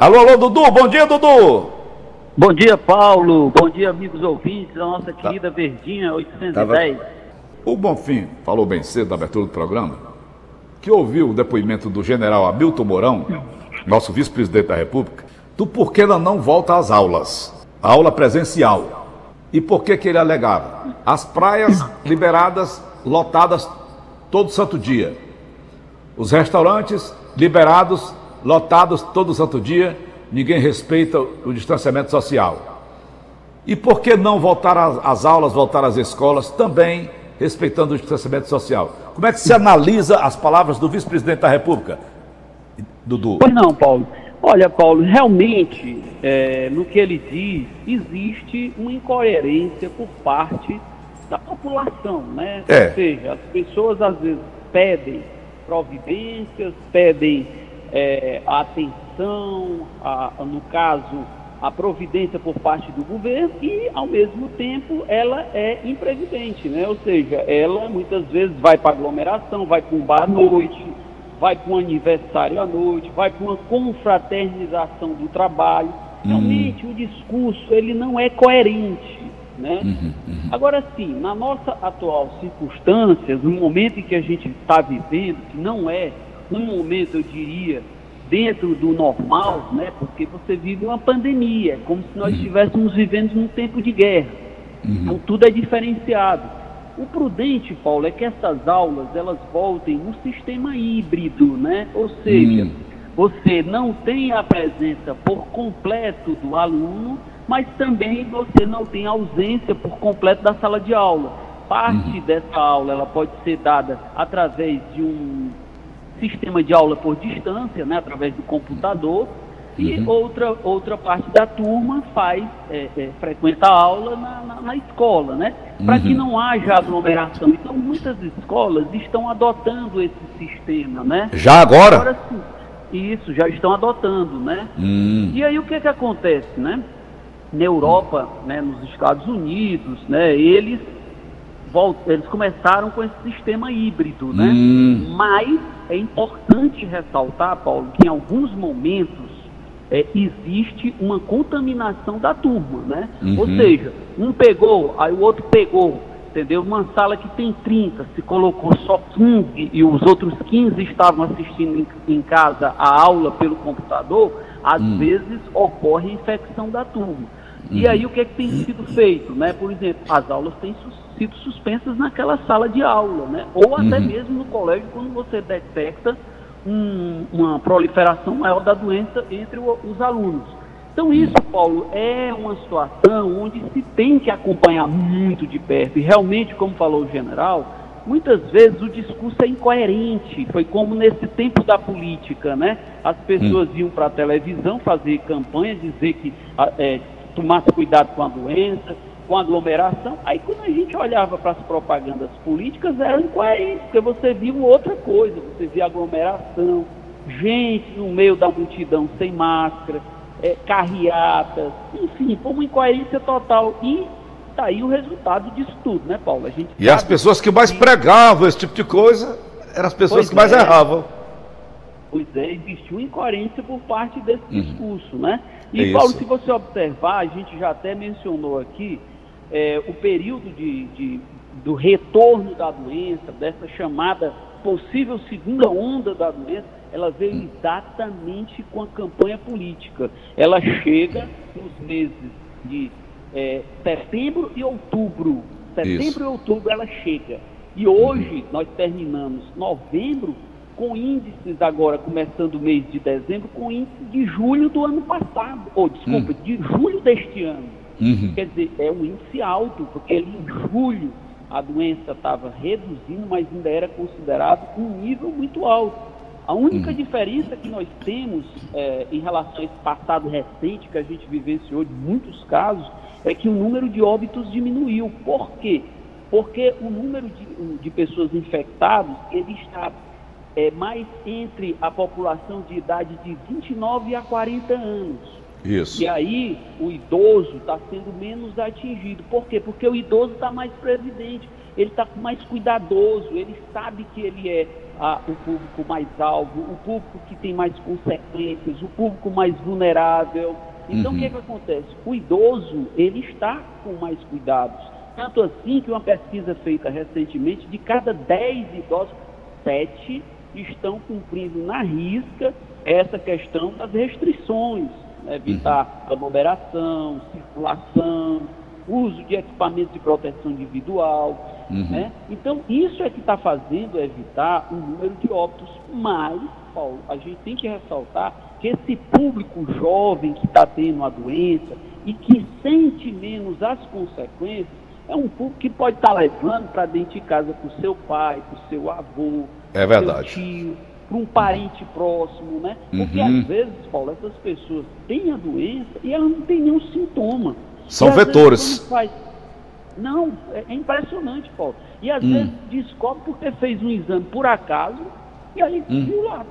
Alô, alô, Dudu, bom dia, Dudu! Bom dia, Paulo. Bom dia, amigos ouvintes da nossa tá. querida tá. Verdinha 810. Tava... O Bonfim falou bem cedo na abertura do programa que ouviu o depoimento do general Hamilton Mourão, nosso vice-presidente da República, do porquê ela não volta às aulas, aula presencial. E por que, que ele alegava? As praias liberadas, lotadas todo santo dia. Os restaurantes liberados, lotados todo santo dia. Ninguém respeita o distanciamento social. E por que não voltar às aulas, voltar às escolas também respeitando o distanciamento social? Como é que se analisa as palavras do vice-presidente da República, Dudu? Pois não, Paulo. Olha, Paulo, realmente, é, no que ele diz, existe uma incoerência por parte da população, né? É. Ou seja, as pessoas às vezes pedem providências, pedem é, atenção, a, no caso, a providência por parte do governo e, ao mesmo tempo, ela é imprevidente, né? Ou seja, ela muitas vezes vai para aglomeração, vai para um bar à noite, vai para um aniversário à noite, vai para uma confraternização do trabalho. Uhum. Realmente o discurso ele não é coerente. Né? Uhum, uhum. Agora sim, na nossa atual circunstâncias, no momento em que a gente está vivendo, que não é um momento, eu diria, dentro do normal, né? porque você vive uma pandemia, como se nós uhum. estivéssemos vivendo num tempo de guerra. Uhum. Então tudo é diferenciado. O prudente, Paulo, é que essas aulas elas voltem no sistema híbrido, né? Ou seja, hum. você não tem a presença por completo do aluno, mas também você não tem ausência por completo da sala de aula. Parte uhum. dessa aula ela pode ser dada através de um sistema de aula por distância, né? Através do computador e uhum. outra, outra parte da turma faz, é, é, frequenta a aula na, na, na escola, né? Para uhum. que não haja aglomeração. Então, muitas escolas estão adotando esse sistema, né? Já agora? Agora sim. Isso, já estão adotando, né? Hum. E aí o que que acontece, né? Na Europa, né, nos Estados Unidos, né, eles, eles começaram com esse sistema híbrido, né? Hum. Mas é importante ressaltar, Paulo, que em alguns momentos é, existe uma contaminação da turma, né? Uhum. Ou seja, um pegou, aí o outro pegou, entendeu? Uma sala que tem 30, se colocou só 15 e os outros 15 estavam assistindo em, em casa a aula pelo computador, às uhum. vezes ocorre infecção da turma. Uhum. E aí o que, é que tem sido feito, né? Por exemplo, as aulas têm sido suspensas naquela sala de aula, né? Ou até uhum. mesmo no colégio quando você detecta um, uma proliferação maior da doença entre o, os alunos. Então isso, Paulo, é uma situação onde se tem que acompanhar muito de perto. E realmente, como falou o general, muitas vezes o discurso é incoerente. Foi como nesse tempo da política, né? As pessoas hum. iam para a televisão fazer campanha, dizer que é, tomasse cuidado com a doença, com aglomeração. Aí quando a gente olhava para as propagandas políticas, eram incoerentes, porque você viu outra coisa, você via aglomeração, gente no meio da multidão sem máscara, é, carreatas, enfim, foi uma incoerência total. E tá aí o resultado disso tudo, né, Paulo? A gente e as pessoas que mais pregavam esse tipo de coisa eram as pessoas pois que mais é. erravam. Pois é, existiu incoerência por parte desse uhum. discurso, né? E, é Paulo, se você observar, a gente já até mencionou aqui, é, o período de, de, do retorno da doença, dessa chamada possível segunda onda da doença, ela veio exatamente com a campanha política. Ela chega nos meses de é, setembro e outubro. Setembro Isso. e outubro ela chega. E hoje nós terminamos novembro com índices agora, começando o mês de dezembro, com índice de julho do ano passado, ou desculpa, hum. de julho deste ano. Uhum. Quer dizer, é um índice alto, porque ali em julho a doença estava reduzindo, mas ainda era considerado um nível muito alto. A única uhum. diferença que nós temos é, em relação a esse passado recente que a gente vivenciou de muitos casos é que o número de óbitos diminuiu. Por quê? Porque o número de, de pessoas infectadas ele está é, mais entre a população de idade de 29 a 40 anos. Isso. E aí o idoso está sendo menos atingido. Por quê? Porque o idoso está mais previdente, ele está mais cuidadoso, ele sabe que ele é o público mais alvo, o público que tem mais consequências, o público mais vulnerável. Então, uhum. o que, é que acontece? O idoso, ele está com mais cuidados. Tanto assim que uma pesquisa feita recentemente, de cada 10 idosos, 7 estão cumprindo na risca essa questão das restrições, né? evitar uhum. aglomeração, circulação, uso de equipamentos de proteção individual. Uhum. Né? Então, isso é que está fazendo evitar o número de óbitos. Mas, Paulo, a gente tem que ressaltar que esse público jovem que está tendo a doença e que sente menos as consequências, é um público que pode estar tá levando para dentro de casa para o seu pai, para o seu avô, é verdade. seu tio, para um parente próximo, né? Porque uhum. às vezes, Paulo, essas pessoas têm a doença e elas não têm nenhum sintoma. São vetores. Faz... Não, é, é, impressionante, Paulo. E às hum. vezes descobre porque fez um exame por acaso e aí hum. viu lá.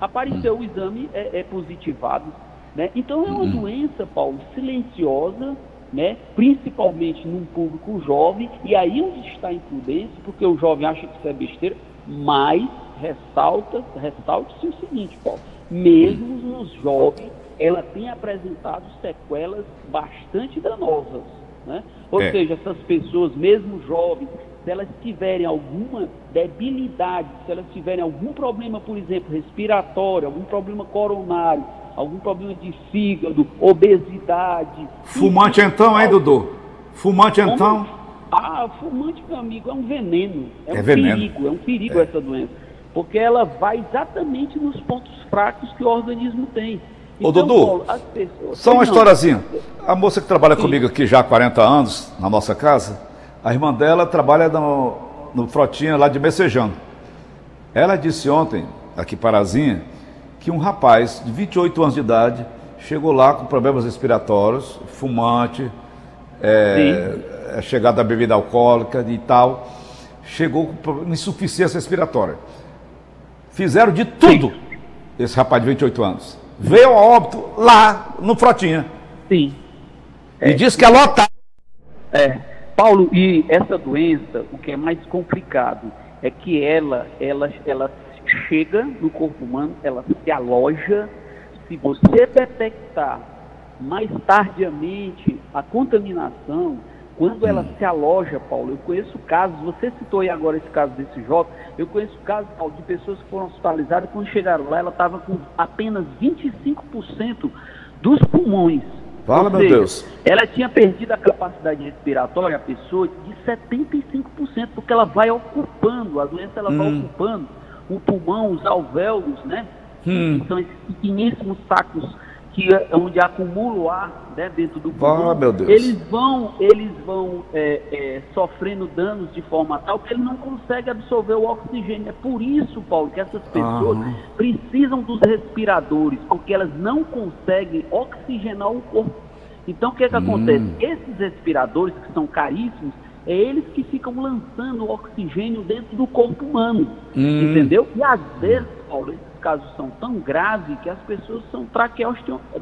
Apareceu hum. o exame, é, é, positivado. Né? Então é uma hum. doença, Paulo, silenciosa, né? principalmente num público jovem, e aí onde está a imprudência, porque o jovem acha que isso é besteira, mas ressalta, ressalte-se o seguinte, Paulo, mesmo nos jovens, ela tem apresentado sequelas bastante danosas. Né? Ou é. seja, essas pessoas, mesmo jovens, se elas tiverem alguma debilidade, se elas tiverem algum problema, por exemplo, respiratório, algum problema coronário, algum problema de fígado, obesidade. Fumante então, hein, Dudu? Fumante então? Ah, fumante, meu amigo, é um veneno. É, é um veneno. perigo, é um perigo é. essa doença. Porque ela vai exatamente nos pontos fracos que o organismo tem. Ô, então, Dudu, Paulo, pessoas... só uma historiazinha. A moça que trabalha Sim. comigo aqui já há 40 anos, na nossa casa, a irmã dela trabalha no, no Frotinha lá de Messejano. Ela disse ontem, aqui parazinha, que um rapaz de 28 anos de idade chegou lá com problemas respiratórios, fumante, é, é chegada a bebida alcoólica e tal, chegou com insuficiência respiratória. Fizeram de tudo, Sim. esse rapaz de 28 anos veio a óbito lá no Frotinha. Sim. E é, diz que é lotado. É. Paulo, e essa doença, o que é mais complicado é que ela, ela, ela chega no corpo humano, ela se aloja. Se você detectar mais tardiamente a contaminação, quando ela se aloja, Paulo, eu conheço casos, você citou aí agora esse caso desse jovem, eu conheço casos, Paulo, de pessoas que foram hospitalizadas, quando chegaram lá, ela estava com apenas 25% dos pulmões. Fala, meu Deus. Ela tinha perdido a capacidade respiratória, a pessoa, de 75%, porque ela vai ocupando, a doença ela hum. vai ocupando o pulmão, os alvéolos, né? Hum. Que são esses pequeníssimos sacos que é onde acumula o ar né, dentro do pulmão, ah, eles vão, eles vão é, é, sofrendo danos de forma tal que ele não consegue absorver o oxigênio. É por isso, Paulo, que essas pessoas ah. precisam dos respiradores, porque elas não conseguem oxigenar o corpo. Então, o que, é que hum. acontece? Esses respiradores, que são caríssimos, é eles que ficam lançando o oxigênio dentro do corpo humano. Hum. Entendeu? E às vezes, Paulo, casos são tão graves que as pessoas são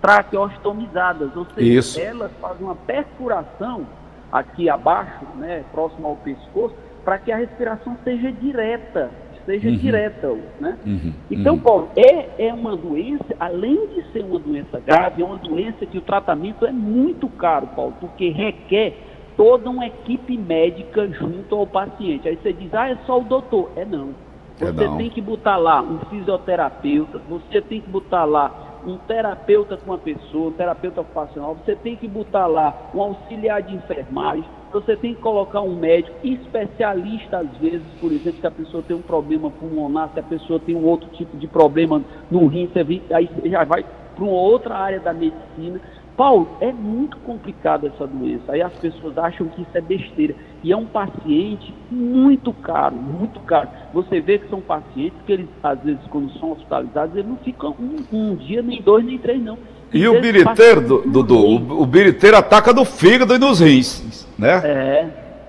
traqueostomizadas, ou seja, Isso. elas fazem uma perfuração aqui abaixo, né, próximo ao pescoço, para que a respiração seja direta, seja uhum. direta, né? Uhum. Então, uhum. Paulo, é, é uma doença, além de ser uma doença grave, é uma doença que o tratamento é muito caro, Paulo, porque requer toda uma equipe médica junto ao paciente. Aí você diz, ah, é só o doutor. É não. Você tem que botar lá um fisioterapeuta, você tem que botar lá um terapeuta com uma pessoa, um terapeuta ocupacional, você tem que botar lá um auxiliar de enfermagem, você tem que colocar um médico especialista, às vezes, por exemplo, se a pessoa tem um problema pulmonar, se a pessoa tem um outro tipo de problema no rim, você vem, aí você já vai para uma outra área da medicina. Paulo, é muito complicado essa doença. Aí as pessoas acham que isso é besteira. E é um paciente muito caro, muito caro. Você vê que são pacientes que eles, às vezes, quando são hospitalizados, eles não ficam um, um dia, nem dois, nem três, não. E, e o biriteiro, Dudu, o, o biriteiro ataca no fígado e nos rins, né? É,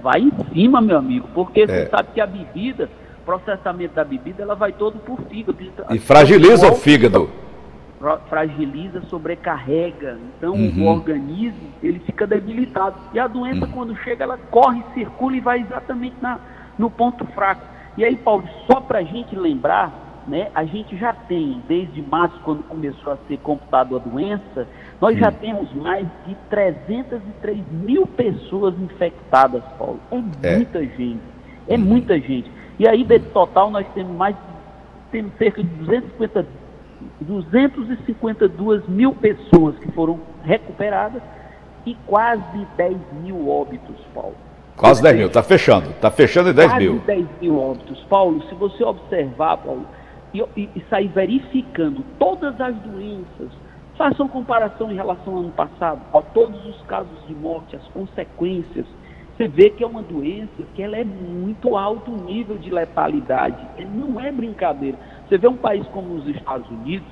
vai em cima, meu amigo, porque é. você sabe que a bebida, processamento da bebida, ela vai todo por fígado. E fragiliza o fígado fragiliza, sobrecarrega. Então uhum. o organismo ele fica debilitado. E a doença, uhum. quando chega, ela corre, circula e vai exatamente na, no ponto fraco. E aí, Paulo, só para a gente lembrar, né, a gente já tem, desde março, quando começou a ser computado a doença, nós já temos mais de 303 mil pessoas infectadas, Paulo. É, é. muita gente. É uhum. muita gente. E aí, desse total, nós temos mais temos cerca de 250, 252 mil pessoas que foram recuperadas e quase 10 mil óbitos, Paulo. Quase 10 mil, está fechando, está fechando em 10 quase mil. Quase 10 mil óbitos. Paulo, se você observar, Paulo, e, e, e sair verificando todas as doenças, façam comparação em relação ao ano passado, a todos os casos de morte, as consequências, você vê que é uma doença que ela é muito alto nível de letalidade. Não é brincadeira. Você vê um país como os Estados Unidos,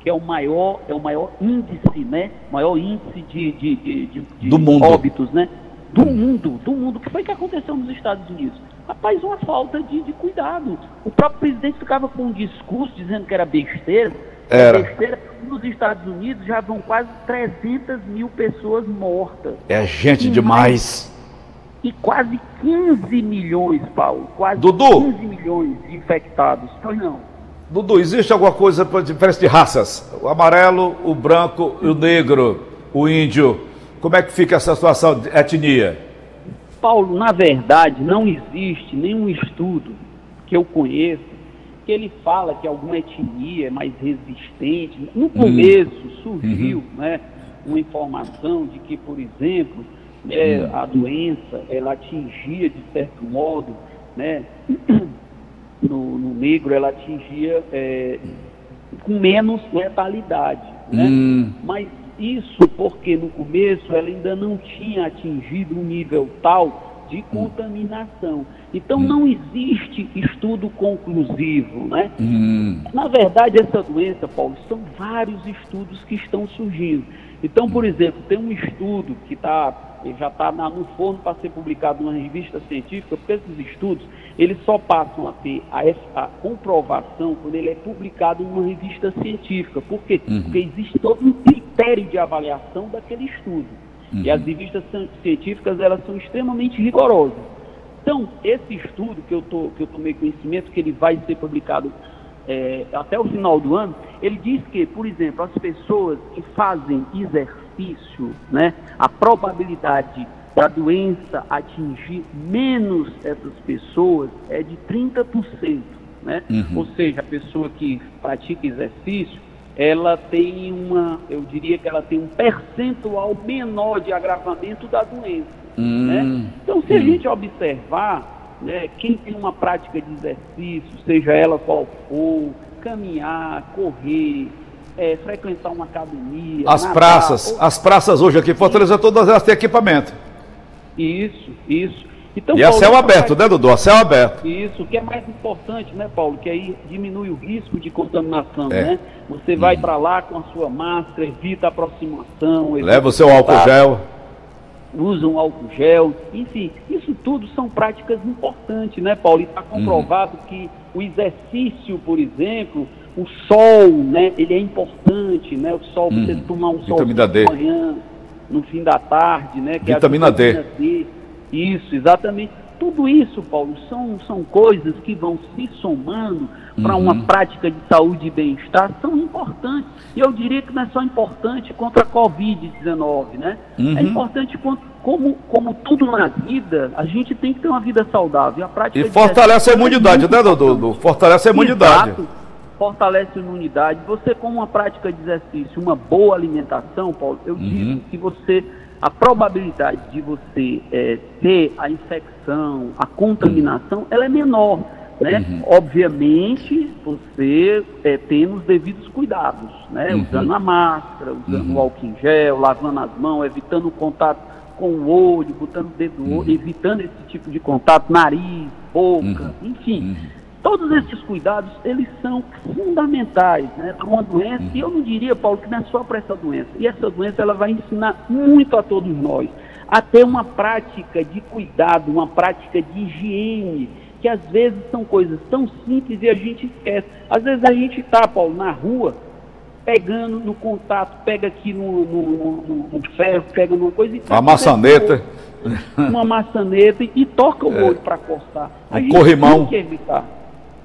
que é o maior, é o maior índice, né? Maior índice de, de, de, de do mundo. óbitos, né? Do mundo, do mundo. O que foi que aconteceu nos Estados Unidos? Rapaz, uma falta de, de cuidado. O próprio presidente ficava com um discurso dizendo que era besteira. Era. Besteira. Nos Estados Unidos já vão quase 300 mil pessoas mortas. É gente e demais. Mais, e quase 15 milhões, Paulo. Quase Dudu. 15 milhões infectados. Pois não. Dudu, existe alguma coisa para diferença de raças? O amarelo, o branco, o negro, o índio. Como é que fica essa situação de etnia? Paulo, na verdade, não existe nenhum estudo que eu conheça que ele fala que alguma etnia é mais resistente. No uhum. começo uhum. surgiu uhum. Né, uma informação de que, por exemplo, é, uhum. a doença ela atingia de certo modo né, no, no negro ela atingia é, com menos letalidade. Né? Hum. Mas isso porque no começo ela ainda não tinha atingido um nível tal de hum. contaminação. Então hum. não existe estudo conclusivo, né? Hum. Na verdade, essa doença, Paulo, são vários estudos que estão surgindo. Então, por exemplo, tem um estudo que está já está no forno para ser publicado numa revista científica, porque esses estudos eles só passam a ter a, a comprovação quando ele é publicado numa revista científica. Por quê? Uhum. Porque existe todo um critério de avaliação daquele estudo. Uhum. E as revistas científicas elas são extremamente rigorosas. Então, esse estudo que eu, tô, que eu tomei conhecimento, que ele vai ser publicado é, até o final do ano, ele diz que, por exemplo, as pessoas que fazem exercício, né, a probabilidade da doença atingir menos essas pessoas é de 30%. Né? Uhum. Ou seja, a pessoa que pratica exercício, ela tem uma, eu diria que ela tem um percentual menor de agravamento da doença. Uhum. Né? Então, se a hum. gente observar, né, quem tem uma prática de exercício, seja ela qual for, caminhar, correr, é, frequentar uma academia. As nadar, praças, ou... as praças hoje aqui em Fortaleza, todas elas têm equipamento. Isso, isso. Então, e Paulo, a céu aberto, né, Dudu? A céu aberto. Isso, o que é mais importante, né, Paulo? Que aí diminui o risco de contaminação, é. né? Você vai hum. para lá com a sua máscara, evita a aproximação. Evita Leva o seu álcool gel usam álcool gel, enfim, isso tudo são práticas importantes, né, Paulo? E está comprovado uhum. que o exercício, por exemplo, o sol, né, ele é importante, né? O sol, uhum. você tomar um sol de manhã, no fim da tarde, né? Que vitamina, é vitamina D. D. Isso, exatamente. Tudo isso, Paulo, são, são coisas que vão se somando para uhum. uma prática de saúde e bem-estar, são importantes. E eu diria que não é só importante contra a Covid-19, né? Uhum. É importante como, como tudo na vida, a gente tem que ter uma vida saudável. A prática e fortalece a imunidade, né, Dudu? Fortalece a imunidade. Exato. Fortalece a imunidade. Você, com uma prática de exercício, uma boa alimentação, Paulo, eu uhum. digo que você a probabilidade de você é, ter a infecção, a contaminação, ela é menor. Né? Uhum. Obviamente, você é, tendo os devidos cuidados, né? Uhum. usando a máscara, usando uhum. o álcool em gel, lavando as mãos, evitando o contato com o olho, botando o dedo no olho, uhum. evitando esse tipo de contato, nariz, boca, uhum. enfim. Todos esses cuidados, eles são fundamentais né, para uma doença, e eu não diria, Paulo, que não é só para essa doença. E essa doença, ela vai ensinar muito a todos nós a ter uma prática de cuidado, uma prática de higiene, que às vezes são coisas tão simples e a gente esquece. Às vezes a gente está, Paulo, na rua, pegando no contato, pega aqui no, no, no, no ferro, pega numa coisa e Uma maçaneta. Uma maçaneta e, toca o é. olho para cortar. A um corrimão. Tem que evitar.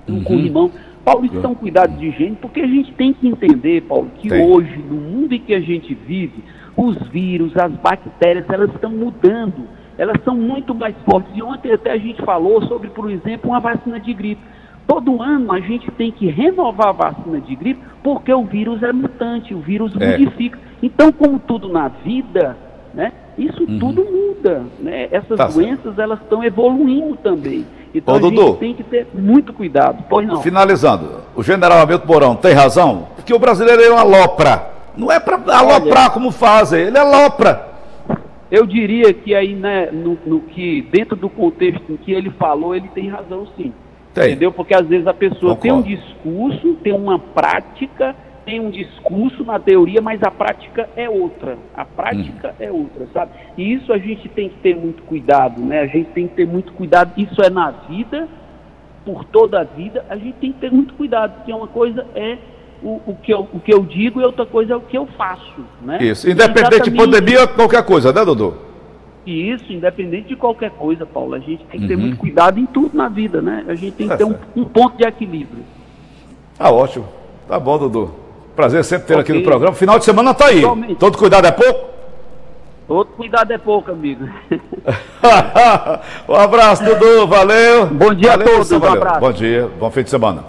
Um uhum. corrimão. Paulo, isso é um cuidado de gente, porque a gente tem que entender, Paulo, que tem. hoje, no mundo em que a gente vive, os vírus, as bactérias, elas estão mudando. Elas são muito mais fortes. E ontem até a gente falou sobre, por exemplo, uma vacina de gripe. Todo ano a gente tem que renovar a vacina de gripe porque o vírus é mutante, o vírus é. modifica. Então, como tudo na vida, né, isso uhum. tudo muda. Né? Essas tá doenças certo. elas estão evoluindo também. Então Ô, a Dudu, gente tem que ter muito cuidado. Pois não. Finalizando, o general Hamilton Mourão tem razão, porque o brasileiro é uma lopra. Não é para aloprar como fazem, ele é lopra. Eu diria que aí, né, no, no, que dentro do contexto em que ele falou, ele tem razão sim. Tem. Entendeu? Porque às vezes a pessoa Concordo. tem um discurso, tem uma prática, tem um discurso na teoria, mas a prática é outra. A prática hum. é outra, sabe? E isso a gente tem que ter muito cuidado, né? A gente tem que ter muito cuidado. Isso é na vida, por toda a vida, a gente tem que ter muito cuidado, porque uma coisa é o, o, que, eu, o que eu digo e outra coisa é o que eu faço, né? Isso, independente de pandemia, qualquer coisa, né, Dudu? Isso, independente de qualquer coisa, Paulo, a gente tem que ter uhum. muito cuidado em tudo na vida, né? A gente tem que é ter um, um, ponto de equilíbrio. Tá ótimo. Tá bom, Dudu. Prazer sempre ter okay. aqui no programa. Final de semana tá aí. Totalmente. Todo cuidado é pouco? Todo cuidado é pouco, amigo. um abraço, Dudu. Valeu. Bom dia valeu, a todos. Um abraço. Bom dia. Bom fim de semana.